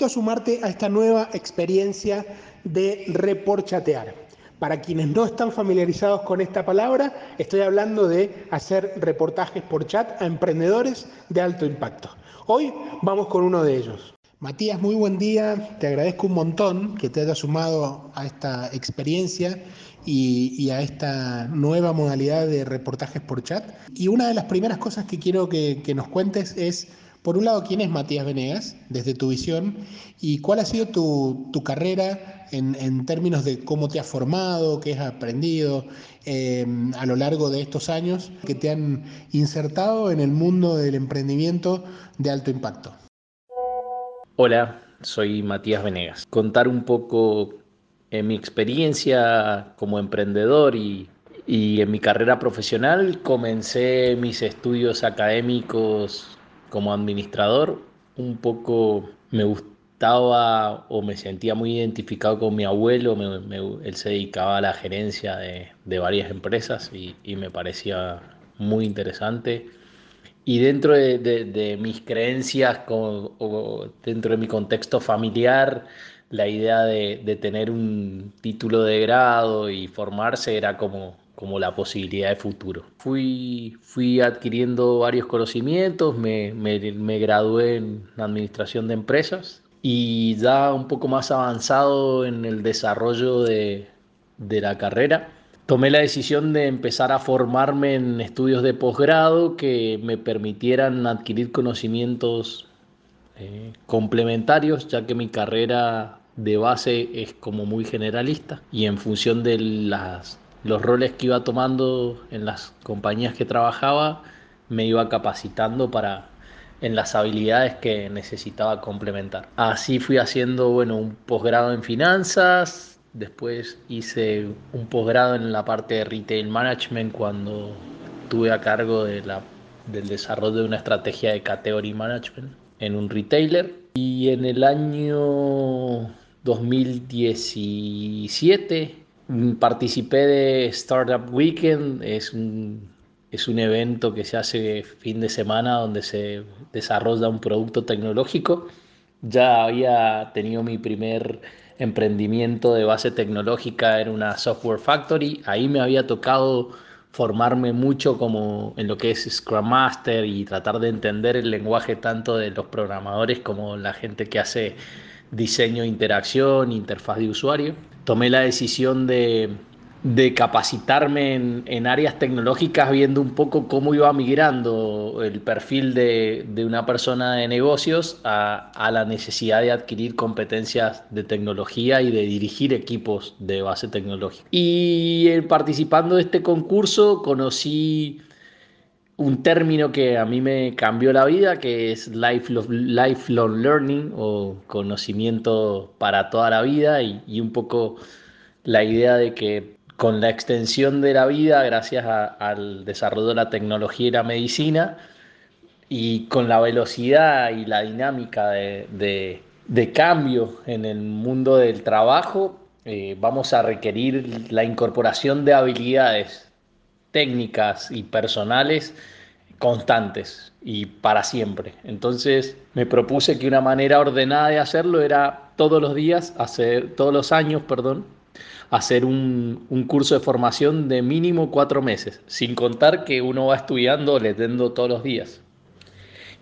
Invito a sumarte a esta nueva experiencia de reporchatear. Para quienes no están familiarizados con esta palabra, estoy hablando de hacer reportajes por chat a emprendedores de alto impacto. Hoy vamos con uno de ellos. Matías, muy buen día. Te agradezco un montón que te hayas sumado a esta experiencia y, a esta nueva modalidad de reportajes por chat. Y una de las primeras cosas que quiero que, que nos cuentes es por un lado, ¿quién es Matías Venegas desde tu visión? ¿Y cuál ha sido tu, carrera en, términos de cómo te has formado, qué has aprendido em, a lo largo de estos años que te han insertado en el mundo del emprendimiento de alto impacto? Hola, soy Matías Venegas. Contar un poco en mi experiencia como emprendedor y y en mi carrera profesional comencé mis estudios académicos como administrador un poco me gustaba o me sentía muy identificado con mi abuelo, él se dedicaba a la gerencia de, varias empresas y, me parecía muy interesante. Y dentro de, mis creencias o dentro de mi contexto familiar, la idea de, tener un título de grado y formarse era como, como la posibilidad de futuro. Fui, fui adquiriendo varios conocimientos, me, me, gradué en administración de empresas y ya un poco más avanzado en el desarrollo de, de la carrera, tomé la decisión de empezar a formarme en estudios de posgrado que me permitieran adquirir conocimientos eh, complementarios, ya que mi carrera de base es como muy generalista y en función de las los roles que iba tomando en las compañías que trabajaba, me iba capacitando para en las habilidades que necesitaba complementar. Así fui haciendo bueno, un posgrado en finanzas, después hice un posgrado en la parte de retail management cuando tuve a cargo de la, del desarrollo de una estrategia de category management en un retailer y en el año 2017 Mm, participé de Startup Weekend, es un, es un evento que se hace fin de semana donde se desarrolla un producto tecnológico. Ya había tenido mi primer emprendimiento de base tecnológica en una software factory. Ahí me había tocado formarme mucho como en lo que es Scrum Master y tratar de entender el lenguaje tanto de los programadores como la gente que hace diseño, interacción, interfaz de usuario tomé la decisión de, capacitarme en, áreas tecnológicas viendo un poco cómo iba migrando el perfil de, una persona de negocios a, a, la necesidad de adquirir competencias de tecnología y de dirigir equipos de base tecnológica. Y eh, participando de este concurso conocí un término que a mí me cambió la vida, que es lifelong learning o conocimiento para toda la vida y, un poco la idea de que con la extensión de la vida, gracias al desarrollo de la tecnología y la medicina, y con la velocidad y la dinámica de, cambio en el mundo del trabajo, eh, vamos a requerir la incorporación de habilidades técnicas y personales constantes y para siempre. Entonces me propuse que una manera ordenada de hacerlo era todos los días, hacer, todos los años, perdón, hacer un, curso de formación de mínimo cuatro meses, sin contar que uno va estudiando, leyendo todos los días.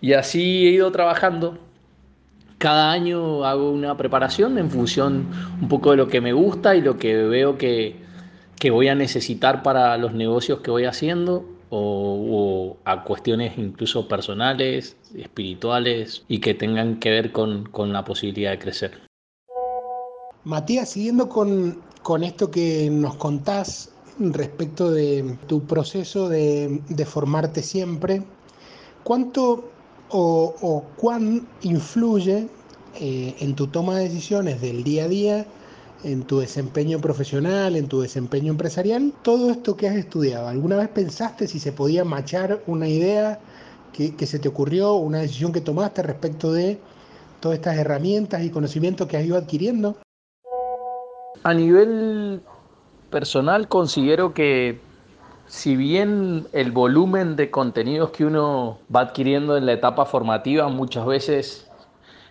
Y así he ido trabajando. Cada año hago una preparación en función un poco de lo que me gusta y lo que veo que, que voy a necesitar para los negocios que voy haciendo o, a cuestiones incluso personales, espirituales y que tengan que ver con, la posibilidad de crecer. Matías, siguiendo con, esto que nos contás respecto de tu proceso de, formarte siempre, ¿cuánto o, o cuán influye eh, en tu toma de decisiones del día a día, en tu desempeño profesional, en tu desempeño empresarial, todo esto que has estudiado. ¿Alguna vez pensaste si se podía machar una idea que, se te ocurrió, una decisión que tomaste respecto de todas estas herramientas y conocimientos que has ido adquiriendo? A nivel personal considero que si bien el volumen de contenidos que uno va adquiriendo en la etapa formativa muchas veces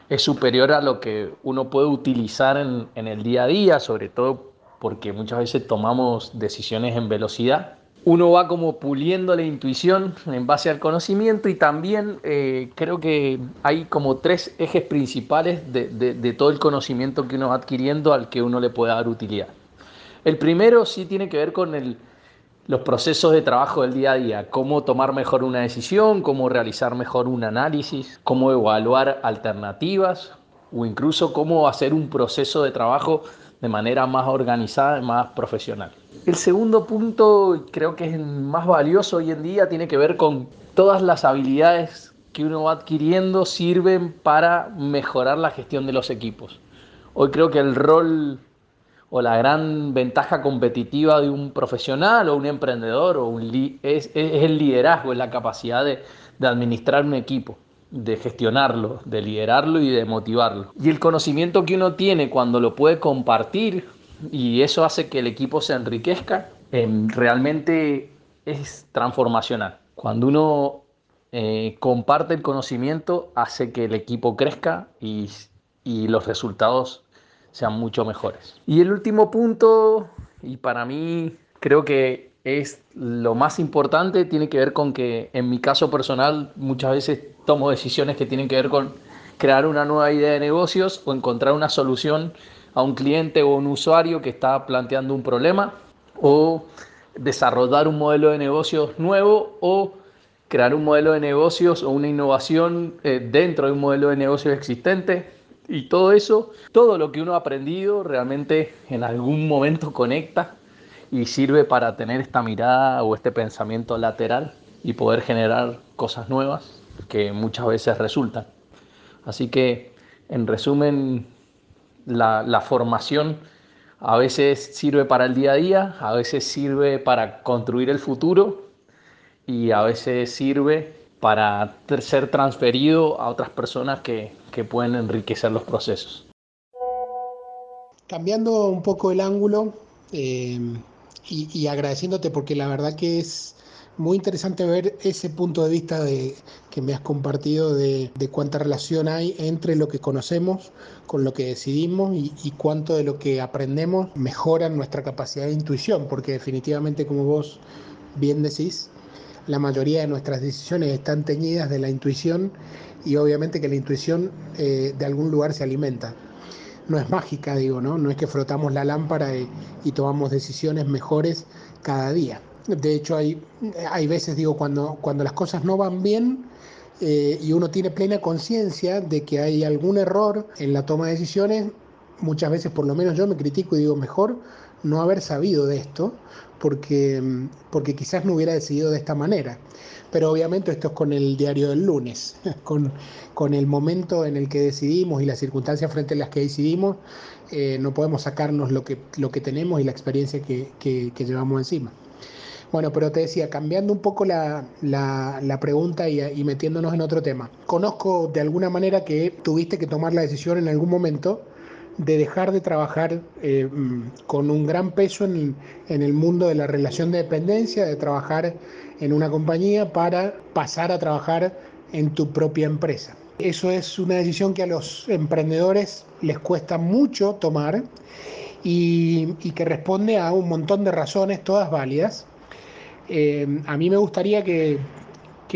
es superior a lo que uno puede utilizar en, el día a día, sobre todo porque muchas veces tomamos decisiones en velocidad. Uno va como puliendo la intuición en base al conocimiento y también eh, creo que hay como tres ejes principales de, de todo el conocimiento que uno va adquiriendo al que uno le puede dar utilidad. El primero sí tiene que ver con el, los procesos de trabajo del día a día, cómo tomar mejor una decisión, cómo realizar mejor un análisis, cómo evaluar alternativas o incluso cómo hacer un proceso de trabajo de manera más organizada y más profesional. El segundo punto, creo que es más valioso hoy en día, tiene que ver con todas las habilidades que uno va adquiriendo sirven para mejorar la gestión de los equipos. Hoy creo que el rol o la gran ventaja competitiva de un profesional o un emprendedor o un es, el liderazgo, es la capacidad de, administrar un equipo, de gestionarlo, de liderarlo y de motivarlo. Y el conocimiento que uno tiene cuando lo puede compartir y eso hace que el equipo se enriquezca, em, realmente es transformacional. Cuando uno eh, comparte el conocimiento hace que el equipo crezca y, y los resultados sean mucho mejores. Y el último punto, y para mí creo que es lo más importante, tiene que ver con que en mi caso personal muchas veces tomo decisiones que tienen que ver con crear una nueva idea de negocios o encontrar una solución a un cliente o un usuario que está planteando un problema o desarrollar un modelo de negocios nuevo o crear un modelo de negocios o una innovación eh, dentro de un modelo de negocios existente y todo eso, todo lo que uno ha aprendido realmente en algún momento conecta y sirve para tener esta mirada o este pensamiento lateral y poder generar cosas nuevas que muchas veces resultan. Así que, en resumen, la, la formación a veces sirve para el día a día, a veces sirve para construir el futuro y a veces sirve para ser transferido a otras personas que, que pueden enriquecer los procesos. Cambiando un poco el ángulo eh, y, agradeciéndote porque la verdad que es muy interesante ver ese punto de vista de, que me has compartido de, cuánta relación hay entre lo que conocemos con lo que decidimos y, y, cuánto de lo que aprendemos mejora nuestra capacidad de intuición, porque definitivamente como vos bien decís, la mayoría de nuestras decisiones están teñidas de la intuición y obviamente que la intuición eh, de algún lugar se alimenta. No es mágica, digo, ¿no? No es que frotamos la lámpara y, tomamos decisiones mejores cada día. De hecho, hay, hay veces, digo, cuando, cuando las cosas no van bien eh, y uno tiene plena conciencia de que hay algún error en la toma de decisiones, muchas veces por lo menos yo me critico y digo, mejor no haber sabido de esto, porque, porque quizás no hubiera decidido de esta manera. Pero obviamente esto es con el diario del lunes, con, con el momento en el que decidimos y las circunstancias frente a las que decidimos, eh, no podemos sacarnos lo que, lo que tenemos y la experiencia que, que, llevamos encima. Bueno, pero te decía, cambiando un poco la, la, la pregunta y, y, metiéndonos en otro tema. Conozco de alguna manera que tuviste que tomar la decisión en algún momento de dejar de trabajar eh, con un gran peso en, el mundo de la relación de dependencia, de trabajar en una compañía para pasar a trabajar en tu propia empresa. Eso es una decisión que a los emprendedores les cuesta mucho tomar y, que responde a un montón de razones, todas válidas. Eh, a mí me gustaría que,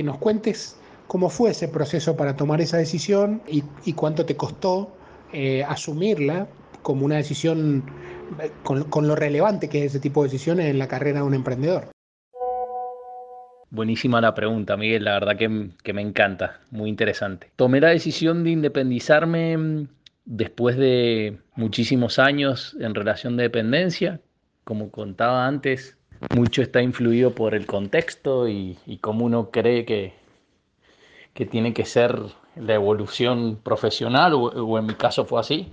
nos cuentes cómo fue ese proceso para tomar esa decisión y cuánto te costó eh, asumirla como una decisión con, lo relevante que es ese tipo de decisiones en la carrera de un emprendedor. Buenísima la pregunta, Miguel, la verdad que, que, me encanta, muy interesante. Tomé la decisión de independizarme mm, después de muchísimos años en relación de dependencia. Como contaba antes, mucho está influido por el contexto y, y cómo uno cree que, que tiene que ser la evolución profesional, o, en mi caso fue así.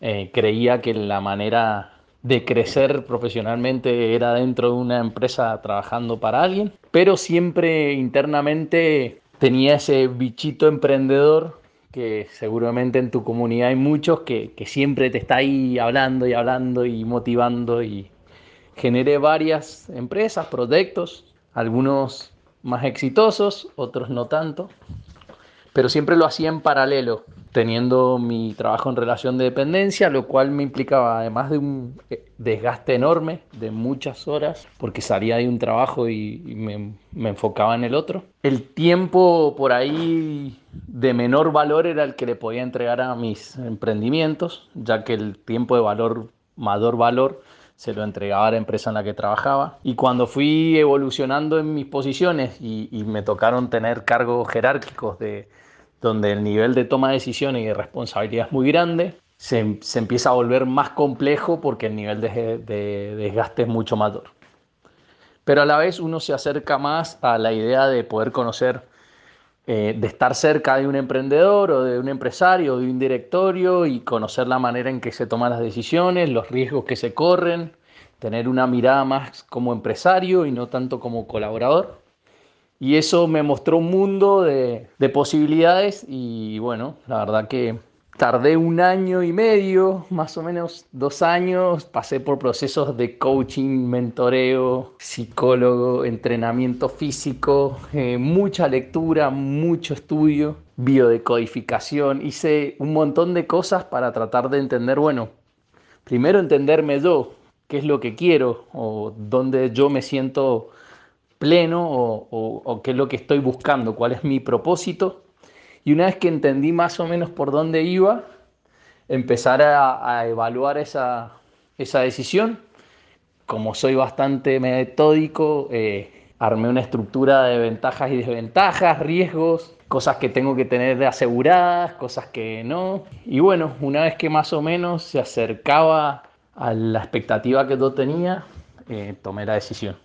Eh, creía que la manera de crecer profesionalmente era dentro de una empresa trabajando para alguien, pero siempre internamente tenía ese bichito emprendedor que seguramente en tu comunidad hay muchos que, que siempre te está ahí hablando y hablando y motivando y generé varias empresas, proyectos, algunos más exitosos, otros no tanto, pero siempre lo hacía en paralelo, teniendo mi trabajo en relación de dependencia, lo cual me implicaba, además de un eh, desgaste enorme de muchas horas, porque salía de un trabajo y, me, me, enfocaba en el otro. El tiempo por ahí de menor valor era el que le podía entregar a mis emprendimientos, ya que el tiempo de valor, mayor valor, se lo entregaba a la empresa en la que trabajaba. Y cuando fui evolucionando en mis posiciones y, me tocaron tener cargos jerárquicos de donde el nivel de toma de decisiones y de responsabilidad es muy grande, se, se empieza a volver más complejo porque el nivel de, de, desgaste es mucho mayor. Pero a la vez uno se acerca más a la idea de poder conocer, eh, de estar cerca de un emprendedor o de un empresario o de un directorio y conocer la manera en que se toman las decisiones, los riesgos que se corren, tener una mirada más como empresario y no tanto como colaborador. Y eso me mostró un mundo de, de posibilidades y bueno, la verdad que tardé un año y medio, más o menos dos años, pasé por procesos de coaching, mentoreo, psicólogo, entrenamiento físico, eh, mucha lectura, mucho estudio, biodecodificación, hice un montón de cosas para tratar de entender, bueno, primero entenderme yo, qué es lo que quiero o dónde yo me siento pleno o, qué es lo que estoy buscando, cuál es mi propósito. Y una vez que entendí más o menos por dónde iba, empezar a, evaluar esa, decisión. Como soy bastante metódico, eh, armé una estructura de ventajas y desventajas, riesgos, cosas que tengo que tener aseguradas, cosas que no. Y bueno, una vez que más o menos se acercaba a la expectativa que yo tenía, eh, tomé la decisión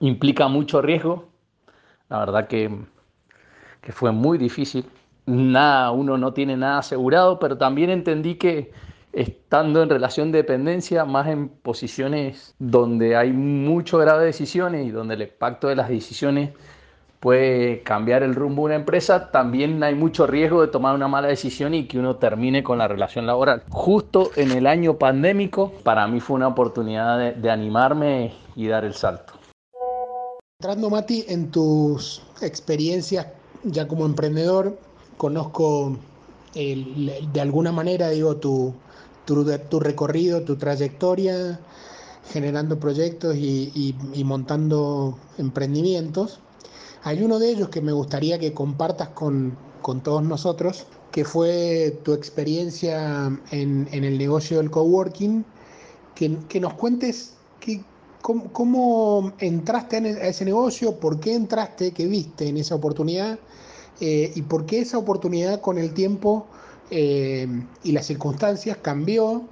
implica mucho riesgo. La verdad que, que, fue muy difícil. Nada, uno no tiene nada asegurado, pero también entendí que estando en relación de dependencia, más en posiciones donde hay mucho grado de decisiones y donde el impacto de las decisiones puede cambiar el rumbo de una empresa, también hay mucho riesgo de tomar una mala decisión y que uno termine con la relación laboral. Justo en el año pandémico, para mí fue una oportunidad de, de animarme y dar el salto. Entrando, Mati, en tus experiencias ya como emprendedor, conozco de alguna manera, digo, tu, tu, recorrido, tu trayectoria, generando proyectos y, montando emprendimientos. Hay uno de ellos que me gustaría que compartas con, todos nosotros, que fue tu experiencia en, el negocio del coworking, que, que nos cuentes qué, ¿Cómo, entraste a ese negocio? ¿Por qué entraste? ¿Qué viste en esa oportunidad? Eh, ¿Y por qué esa oportunidad con el tiempo eh, y las circunstancias cambió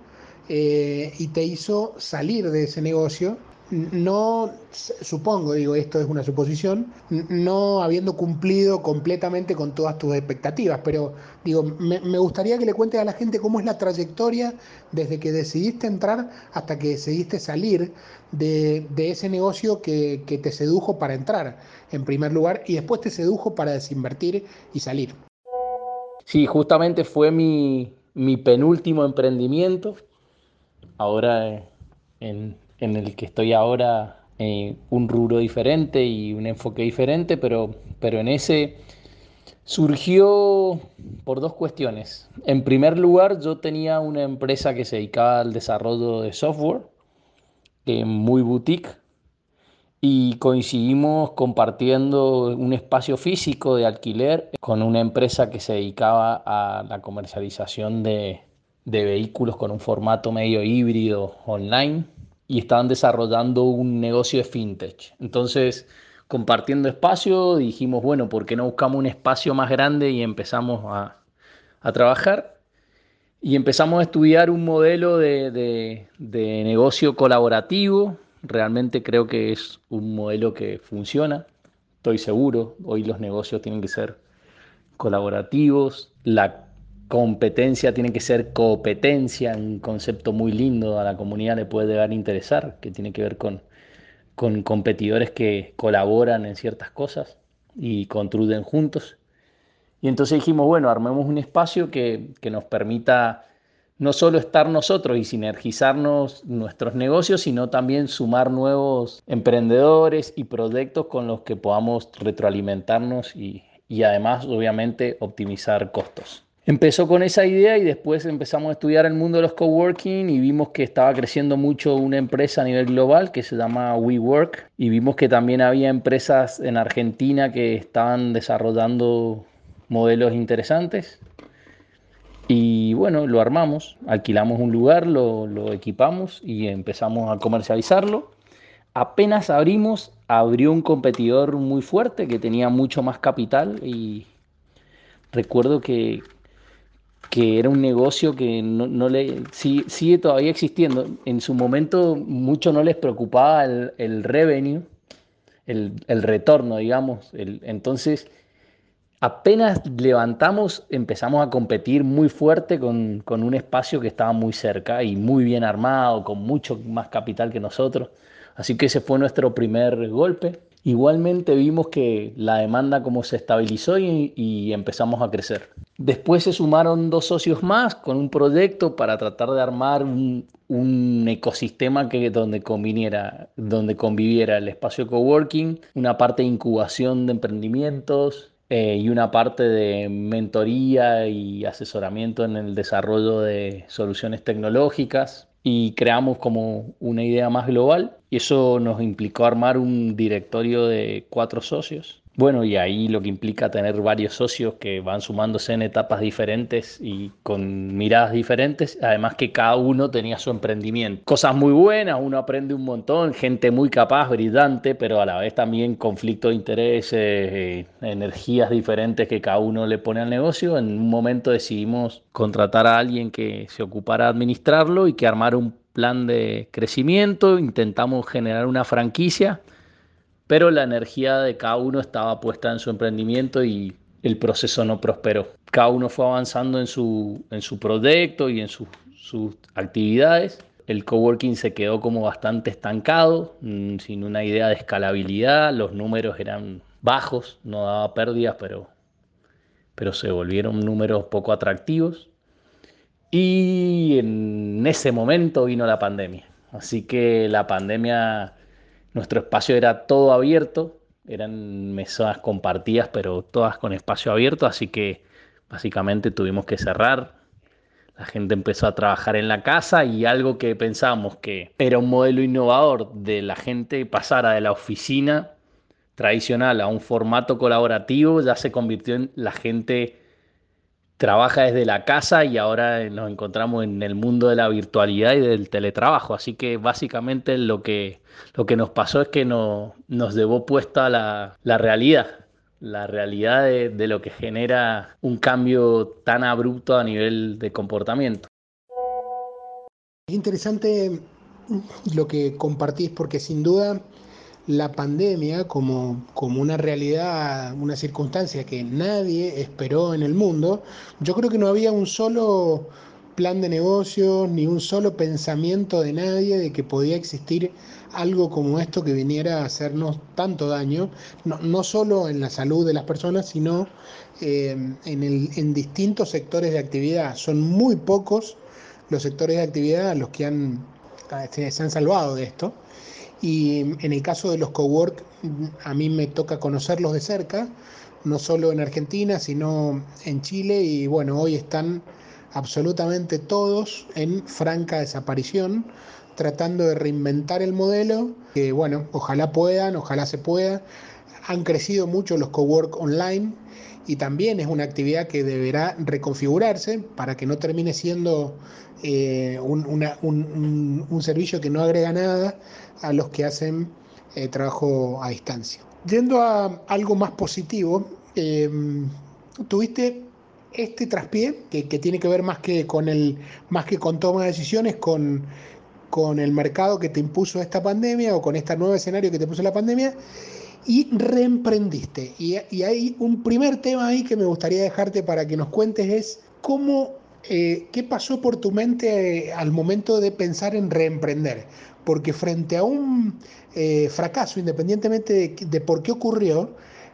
eh, y te hizo salir de ese negocio no, supongo, digo, esto es una suposición, no habiendo cumplido completamente con todas tus expectativas, pero digo, me, gustaría que le cuentes a la gente cómo es la trayectoria desde que decidiste entrar hasta que decidiste salir de, ese negocio que, te sedujo para entrar, en primer lugar, y después te sedujo para desinvertir y salir. Sí, justamente fue mi, mi penúltimo emprendimiento. Ahora en en el que estoy ahora eh, un rubro diferente y un enfoque diferente, pero, pero en ese surgió por dos cuestiones. En primer lugar, yo tenía una empresa que se dedicaba al desarrollo de software, eh, muy boutique, y coincidimos compartiendo un espacio físico de alquiler con una empresa que se dedicaba a la comercialización de, de vehículos con un formato medio híbrido online y estaban desarrollando un negocio de fintech. Entonces, compartiendo espacio, dijimos, bueno, ¿por qué no buscamos un espacio más grande y empezamos a, trabajar? Y empezamos a estudiar un modelo de, negocio colaborativo. Realmente creo que es un modelo que funciona, estoy seguro. Hoy los negocios tienen que ser colaborativos, la competencia tiene que ser competencia, un concepto muy lindo a la comunidad le puede llegar a interesar, que tiene que ver con, con competidores que colaboran en ciertas cosas y construyen juntos. Y entonces dijimos, bueno, armemos un espacio que, que nos permita no solo estar nosotros y sinergizarnos nuestros negocios, sino también sumar nuevos emprendedores y proyectos con los que podamos retroalimentarnos y, y además, obviamente, optimizar costos. Empezó con esa idea y después empezamos a estudiar el mundo de los coworking y vimos que estaba creciendo mucho una empresa a nivel global que se llama WeWork y vimos que también había empresas en Argentina que estaban desarrollando modelos interesantes y bueno, lo armamos, alquilamos un lugar, lo, lo equipamos y empezamos a comercializarlo. Apenas abrimos, abrió un competidor muy fuerte que tenía mucho más capital y recuerdo que que era un negocio que no, le sigue, todavía existiendo. En su momento mucho no les preocupaba el, revenue, el, retorno, digamos. entonces, apenas levantamos, empezamos a competir muy fuerte con, con, un espacio que estaba muy cerca y muy bien armado, con mucho más capital que nosotros. Así que ese fue nuestro primer golpe. Igualmente vimos que la demanda como se estabilizó y, empezamos a crecer. Después se sumaron dos socios más con un proyecto para tratar de armar un, ecosistema que, donde, conviniera, donde conviviera el espacio coworking, una parte de incubación de emprendimientos, eh, y una parte de mentoría y asesoramiento en el desarrollo de soluciones tecnológicas y creamos como una idea más global y eso nos implicó armar un directorio de cuatro socios bueno, y ahí lo que implica tener varios socios que van sumándose en etapas diferentes y con miradas diferentes, además que cada uno tenía su emprendimiento. Cosas muy buenas, uno aprende un montón, gente muy capaz, brillante, pero a la vez también conflicto de intereses, eh, energías diferentes que cada uno le pone al negocio. En un momento decidimos contratar a alguien que se ocupara de administrarlo y que armara un plan de crecimiento, intentamos generar una franquicia pero la energía de cada uno estaba puesta en su emprendimiento y el proceso no prosperó. Cada uno fue avanzando en su, en su proyecto y en sus actividades. El coworking se quedó como bastante estancado, mm, sin una idea de escalabilidad, los números eran bajos, no daba pérdidas, pero, pero se volvieron números poco atractivos. Y en ese momento vino la pandemia. Así que la pandemia nuestro espacio era todo abierto, eran mesas compartidas, pero todas con espacio abierto, así que básicamente tuvimos que cerrar. La gente empezó a trabajar en la casa y algo que pensábamos que era un modelo innovador de la gente pasara de la oficina tradicional a un formato colaborativo, ya se convirtió en la gente trabaja desde la casa y ahora nos encontramos en el mundo de la virtualidad y del teletrabajo. Así que básicamente lo que, lo que nos pasó es que no, nos llevó puesta la, la realidad, la realidad de, de lo que genera un cambio tan abrupto a nivel de comportamiento. Es interesante lo que compartís porque sin duda la pandemia como, como una realidad, una circunstancia que nadie esperó en el mundo, yo creo que no había un solo plan de negocios ni un solo pensamiento de nadie de que podía existir algo como esto que viniera a hacernos tanto daño, no, no solo en la salud de las personas, sino eh, en, el, en distintos sectores de actividad. Son muy pocos los sectores de actividad los que han, se han salvado de esto. Y en el caso de los cowork, a mí me toca conocerlos de cerca, no solo en Argentina, sino en Chile. Y bueno, hoy están absolutamente todos en franca desaparición, tratando de reinventar el modelo, que bueno, ojalá puedan, ojalá se pueda. Han crecido mucho los cowork online y también es una actividad que deberá reconfigurarse para que no termine siendo eh, un, servicio que no agrega nada a los que hacen eh, trabajo a distancia. Yendo a algo más positivo, em, tuviste este traspié que, tiene que ver más que con el más que con toma de decisiones con, con el mercado que te impuso esta pandemia o con este nuevo escenario que te puso la pandemia y reemprendiste. Y, hay un primer tema ahí que me gustaría dejarte para que nos cuentes es cómo, eh, qué pasó por tu mente al momento de pensar en reemprender. Porque frente a un eh, fracaso, independientemente de por qué ocurrió,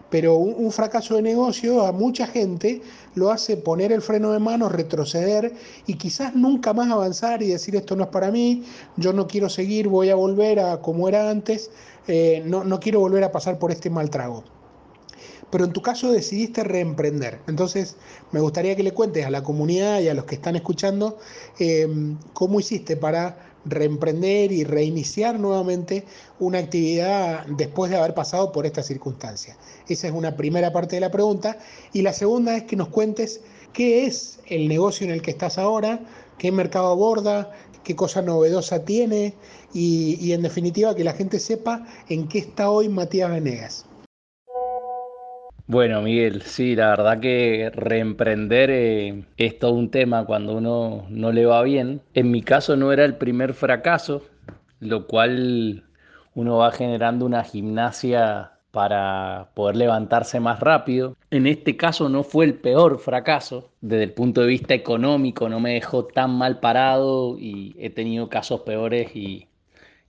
pero un, fracaso de negocio a mucha gente lo hace poner el freno de mano, retroceder y quizás nunca más avanzar y decir esto no es para mí, yo no quiero seguir, voy a volver a como era antes, eh, no, no quiero volver a pasar por este mal trago pero en tu caso decidiste reemprender. Entonces, me gustaría que le cuentes a la comunidad y a los que están escuchando eh, cómo hiciste para reemprender y reiniciar nuevamente una actividad después de haber pasado por esta circunstancia. Esa es una primera parte de la pregunta. Y la segunda es que nos cuentes qué es el negocio en el que estás ahora, qué mercado aborda, qué cosa novedosa tiene y, y en definitiva que la gente sepa en qué está hoy Matías Venegas. Bueno, Miguel, sí, la verdad que reemprender eh, es todo un tema cuando uno no le va bien. En mi caso no era el primer fracaso, lo cual uno va generando una gimnasia para poder levantarse más rápido. En este caso no fue el peor fracaso, desde el punto de vista económico no me dejó tan mal parado y he tenido casos peores y,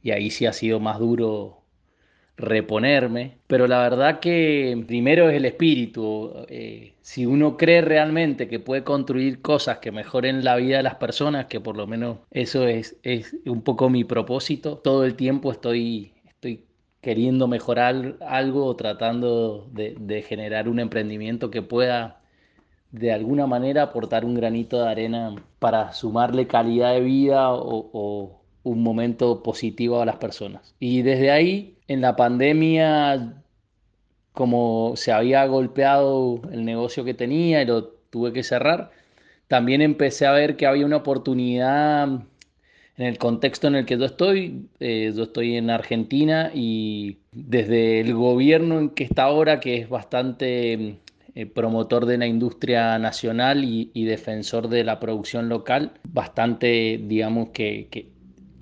y ahí sí ha sido más duro reponerme, pero la verdad que primero es el espíritu. Eh, si uno cree realmente que puede construir cosas que mejoren la vida de las personas, que por lo menos eso es, es un poco mi propósito, todo el tiempo estoy, estoy queriendo mejorar algo o tratando de, generar un emprendimiento que pueda de alguna manera aportar un granito de arena para sumarle calidad de vida o un momento positivo a las personas. Y desde ahí en la pandemia, como se había golpeado el negocio que tenía y lo tuve que cerrar, también empecé a ver que había una oportunidad en el contexto en el que yo estoy. Eh, yo estoy en Argentina y desde el gobierno en que está ahora, que es bastante eh, promotor de la industria nacional y, defensor de la producción local, bastante, digamos, que, que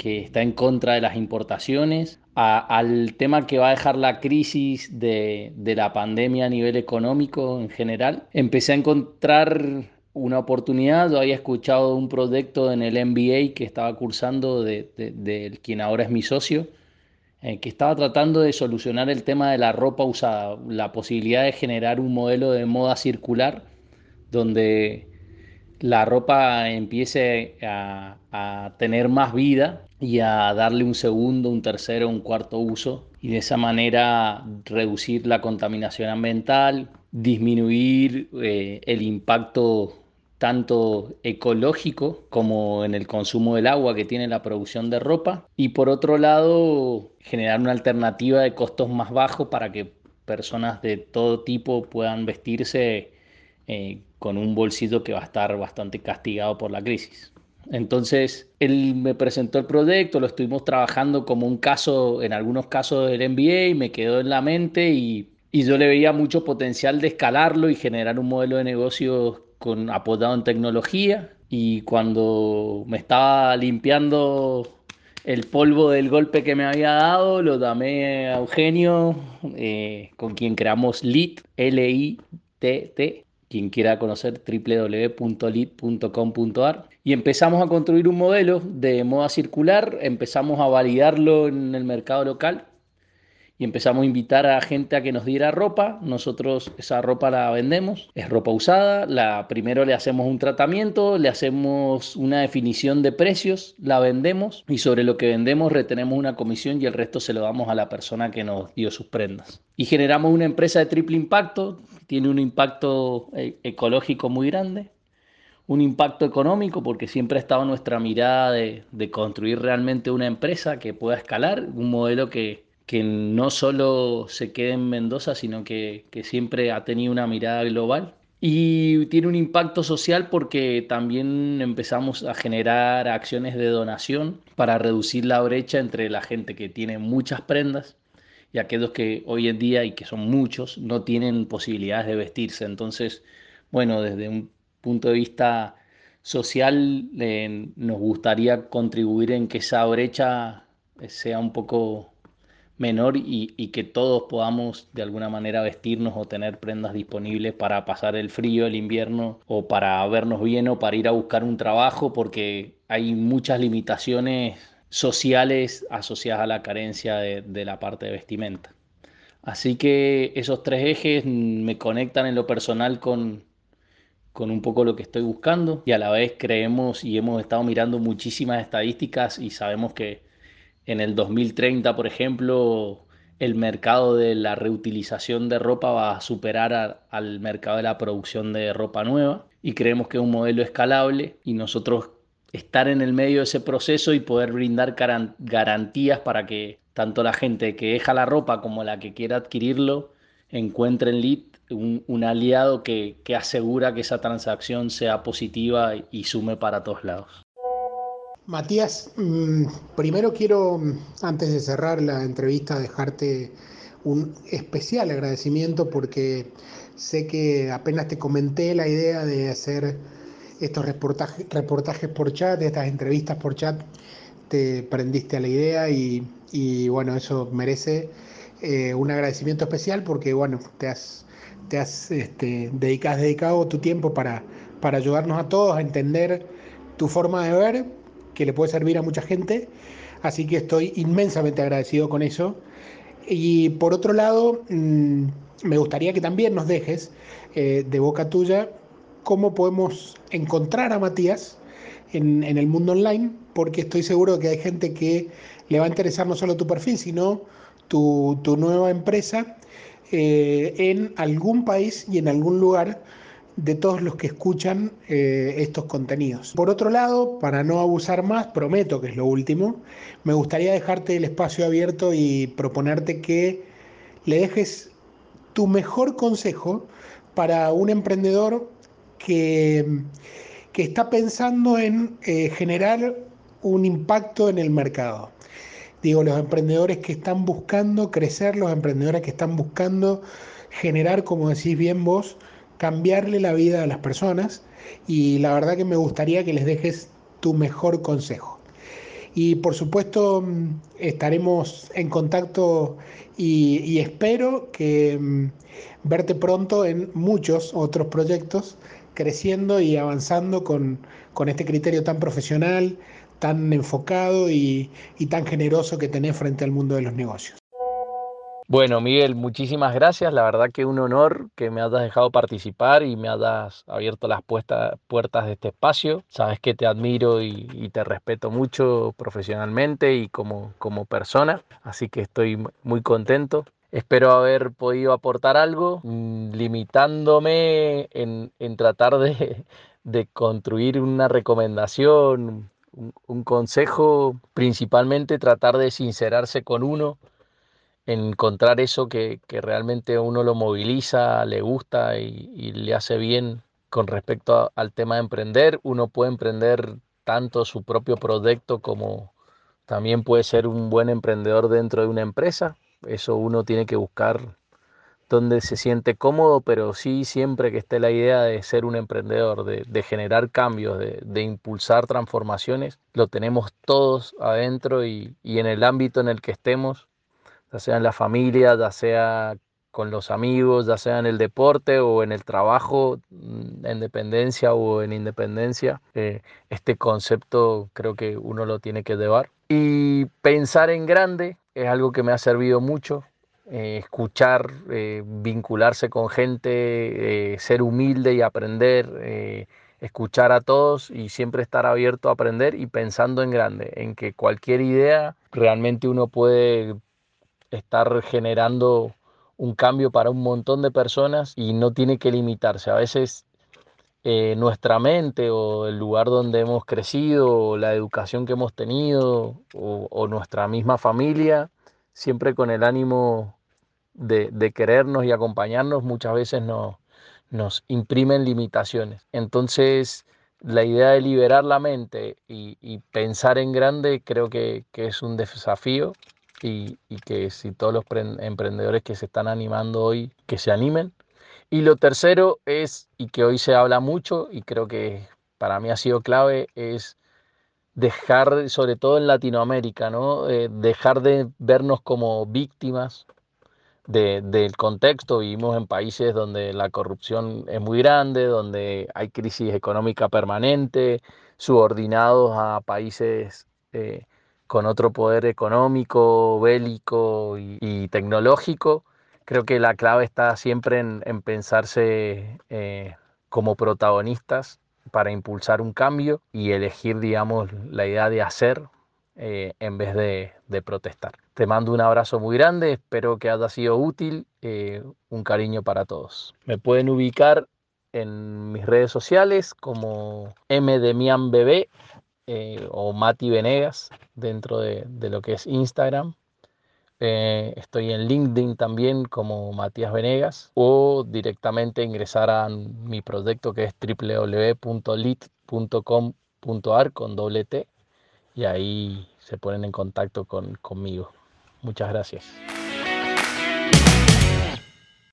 está en contra de las importaciones, al tema que va a dejar la crisis de, la pandemia a nivel económico en general. Empecé a encontrar una oportunidad, había escuchado un proyecto en el MBA que estaba cursando de, quien ahora es mi socio, eh, que estaba tratando de solucionar el tema de la ropa usada, la posibilidad de generar un modelo de moda circular donde la ropa empiece a, tener más vida y a darle un segundo, un tercero, un cuarto uso y de esa manera reducir la contaminación ambiental, disminuir eh, el impacto tanto ecológico como en el consumo del agua que tiene la producción de ropa y por otro lado generar una alternativa de costos más bajos para que personas de todo tipo puedan vestirse eh, con un bolsillo que va a estar bastante castigado por la crisis. Entonces, él me presentó el proyecto, lo estuvimos trabajando como un caso, en algunos casos del MBA, me quedó en la mente y, y yo le veía mucho potencial de escalarlo y generar un modelo de negocio con, apoyado en tecnología. Y cuando me estaba limpiando el polvo del golpe que me había dado, lo llamé a Eugenio, eh, con quien creamos LIT, L-I-T-T, quien quiera conocer www.lit.com.ar y empezamos a construir un modelo de moda circular, empezamos a validarlo en el mercado local y empezamos a invitar a gente a que nos diera ropa. Nosotros esa ropa la vendemos, es ropa usada. La, primero le hacemos un tratamiento, le hacemos una definición de precios, la vendemos y sobre lo que vendemos retenemos una comisión y el resto se lo damos a la persona que nos dio sus prendas. Y generamos una empresa de triple impacto, tiene un impacto eh, ecológico muy grande, un impacto económico porque siempre ha estado nuestra mirada de, de construir realmente una empresa que pueda escalar, un modelo que que no solo se quede en Mendoza, sino que, siempre ha tenido una mirada global. Y tiene un impacto social porque también empezamos a generar acciones de donación para reducir la brecha entre la gente que tiene muchas prendas y aquellos que hoy en día, y que son muchos, no tienen posibilidades de vestirse. Entonces, bueno, desde un punto de vista social, nos gustaría contribuir en que esa brecha sea un poco menor y, que todos podamos de alguna manera vestirnos o tener prendas disponibles para pasar el frío, el invierno o para vernos bien o para ir a buscar un trabajo porque hay muchas limitaciones sociales asociadas a la carencia de, de la parte de vestimenta. Así que esos tres ejes me conectan en lo personal con, con un poco lo que estoy buscando y a la vez creemos y hemos estado mirando muchísimas estadísticas y sabemos que en el 2030, por ejemplo, el mercado de la reutilización de ropa va a superar al mercado de la producción de ropa nueva y creemos que es un modelo escalable y nosotros estar en el medio de ese proceso y poder brindar garantías para que tanto la gente que deja la ropa como la que quiera adquirirlo encuentren lead un, aliado que, asegura que esa transacción sea positiva y sume para todos lados. Matías, mm, primero quiero, antes de cerrar la entrevista, dejarte un especial agradecimiento porque sé que apenas te comenté la idea de hacer estos reportajes, por chat, estas entrevistas por chat, te prendiste a la idea y, bueno, eso merece eh, un agradecimiento especial porque bueno, te has te has este, dedicado tu tiempo para ayudarnos a todos a entender tu forma de ver, que le puede servir a mucha gente. Así que estoy inmensamente agradecido con eso. Y por otro lado, mm, me gustaría que también nos dejes eh, de boca tuya cómo podemos encontrar a Matías en, el mundo online, porque estoy seguro que hay gente que le va a interesar no solo tu perfil, sino tu, tu nueva empresa eh, en algún país y en algún lugar de todos los que escuchan eh, estos contenidos. Por otro lado, para no abusar más, prometo que es lo último, me gustaría dejarte el espacio abierto y proponerte que le dejes tu mejor consejo para un emprendedor que, que está pensando en eh, generar un impacto en el mercado. Digo, los emprendedores que están buscando crecer, los emprendedores que están buscando generar, como decís bien vos, cambiarle la vida a las personas. Y la verdad que me gustaría que les dejes tu mejor consejo. Y por supuesto mm, estaremos en contacto y, espero que mm, verte pronto en muchos otros proyectos, creciendo y avanzando con, con este criterio tan profesional, tan enfocado y, tan generoso que tenés frente al mundo de los negocios. Bueno, Miguel, muchísimas gracias. La verdad que un honor que me hayas dejado participar y me hayas abierto las puertas de este espacio. Sabes que te admiro y, te respeto mucho profesionalmente y como, persona, así que estoy muy contento. Espero haber podido aportar algo, mm, limitándome en, tratar de construir una recomendación, un, consejo, principalmente tratar de sincerarse con uno, encontrar eso que, realmente uno lo moviliza, le gusta y, le hace bien con respecto al tema de emprender. Uno puede emprender tanto su propio proyecto como también puede ser un buen emprendedor dentro de una empresa. Eso uno tiene que buscar donde se siente cómodo, pero sí siempre que esté la idea de ser un emprendedor, de, generar cambios, de, impulsar transformaciones, lo tenemos todos adentro y, en el ámbito en el que estemos, ya sea en la familia, ya sea con los amigos, ya sea en el deporte o en el trabajo, mm, en dependencia o en independencia, eh, este concepto creo que uno lo tiene que llevar. Y pensar en grande es algo que me ha servido mucho eh, escuchar, eh, vincularse con gente, ser humilde y aprender, escuchar a todos y siempre estar abierto a aprender y pensando en grande, en que cualquier idea realmente uno puede estar generando un cambio para un montón de personas y no tiene que limitarse. A veces nuestra mente o el lugar donde hemos crecido, o la educación que hemos tenido o nuestra misma familia siempre con el ánimo de, querernos y acompañarnos, muchas veces nos imprimen limitaciones. Entonces, la idea de liberar la mente y, pensar en grande creo que, es un desafío y, que si todos los emprendedores que se están animando hoy, que se animen. Y lo tercero es, y que hoy se habla mucho y creo que para mí ha sido clave, es dejar, sobre todo en Latinoamérica, ¿no? Eh, dejar de vernos como víctimas del contexto. Vivimos en países donde la corrupción es muy grande, donde hay crisis económica permanente, subordinados a países eh, con otro poder económico, bélico y, tecnológico. Creo que la clave está siempre en, pensarse eh, como protagonistas para impulsar un cambio y elegir, digamos, la idea de hacer eh, en vez de, protestar. Te mando un abrazo muy grande, espero que haya sido útil, eh, un cariño para todos. Me pueden ubicar en mis redes sociales como mdemianbebé eh, o Mati Venegas dentro de, de lo que es Instagram. Eh, estoy en LinkedIn también como Matías Venegas o directamente ingresar a mi proyecto que es www.lit.com.ar con doble T y ahí se ponen en contacto con, conmigo. Muchas gracias.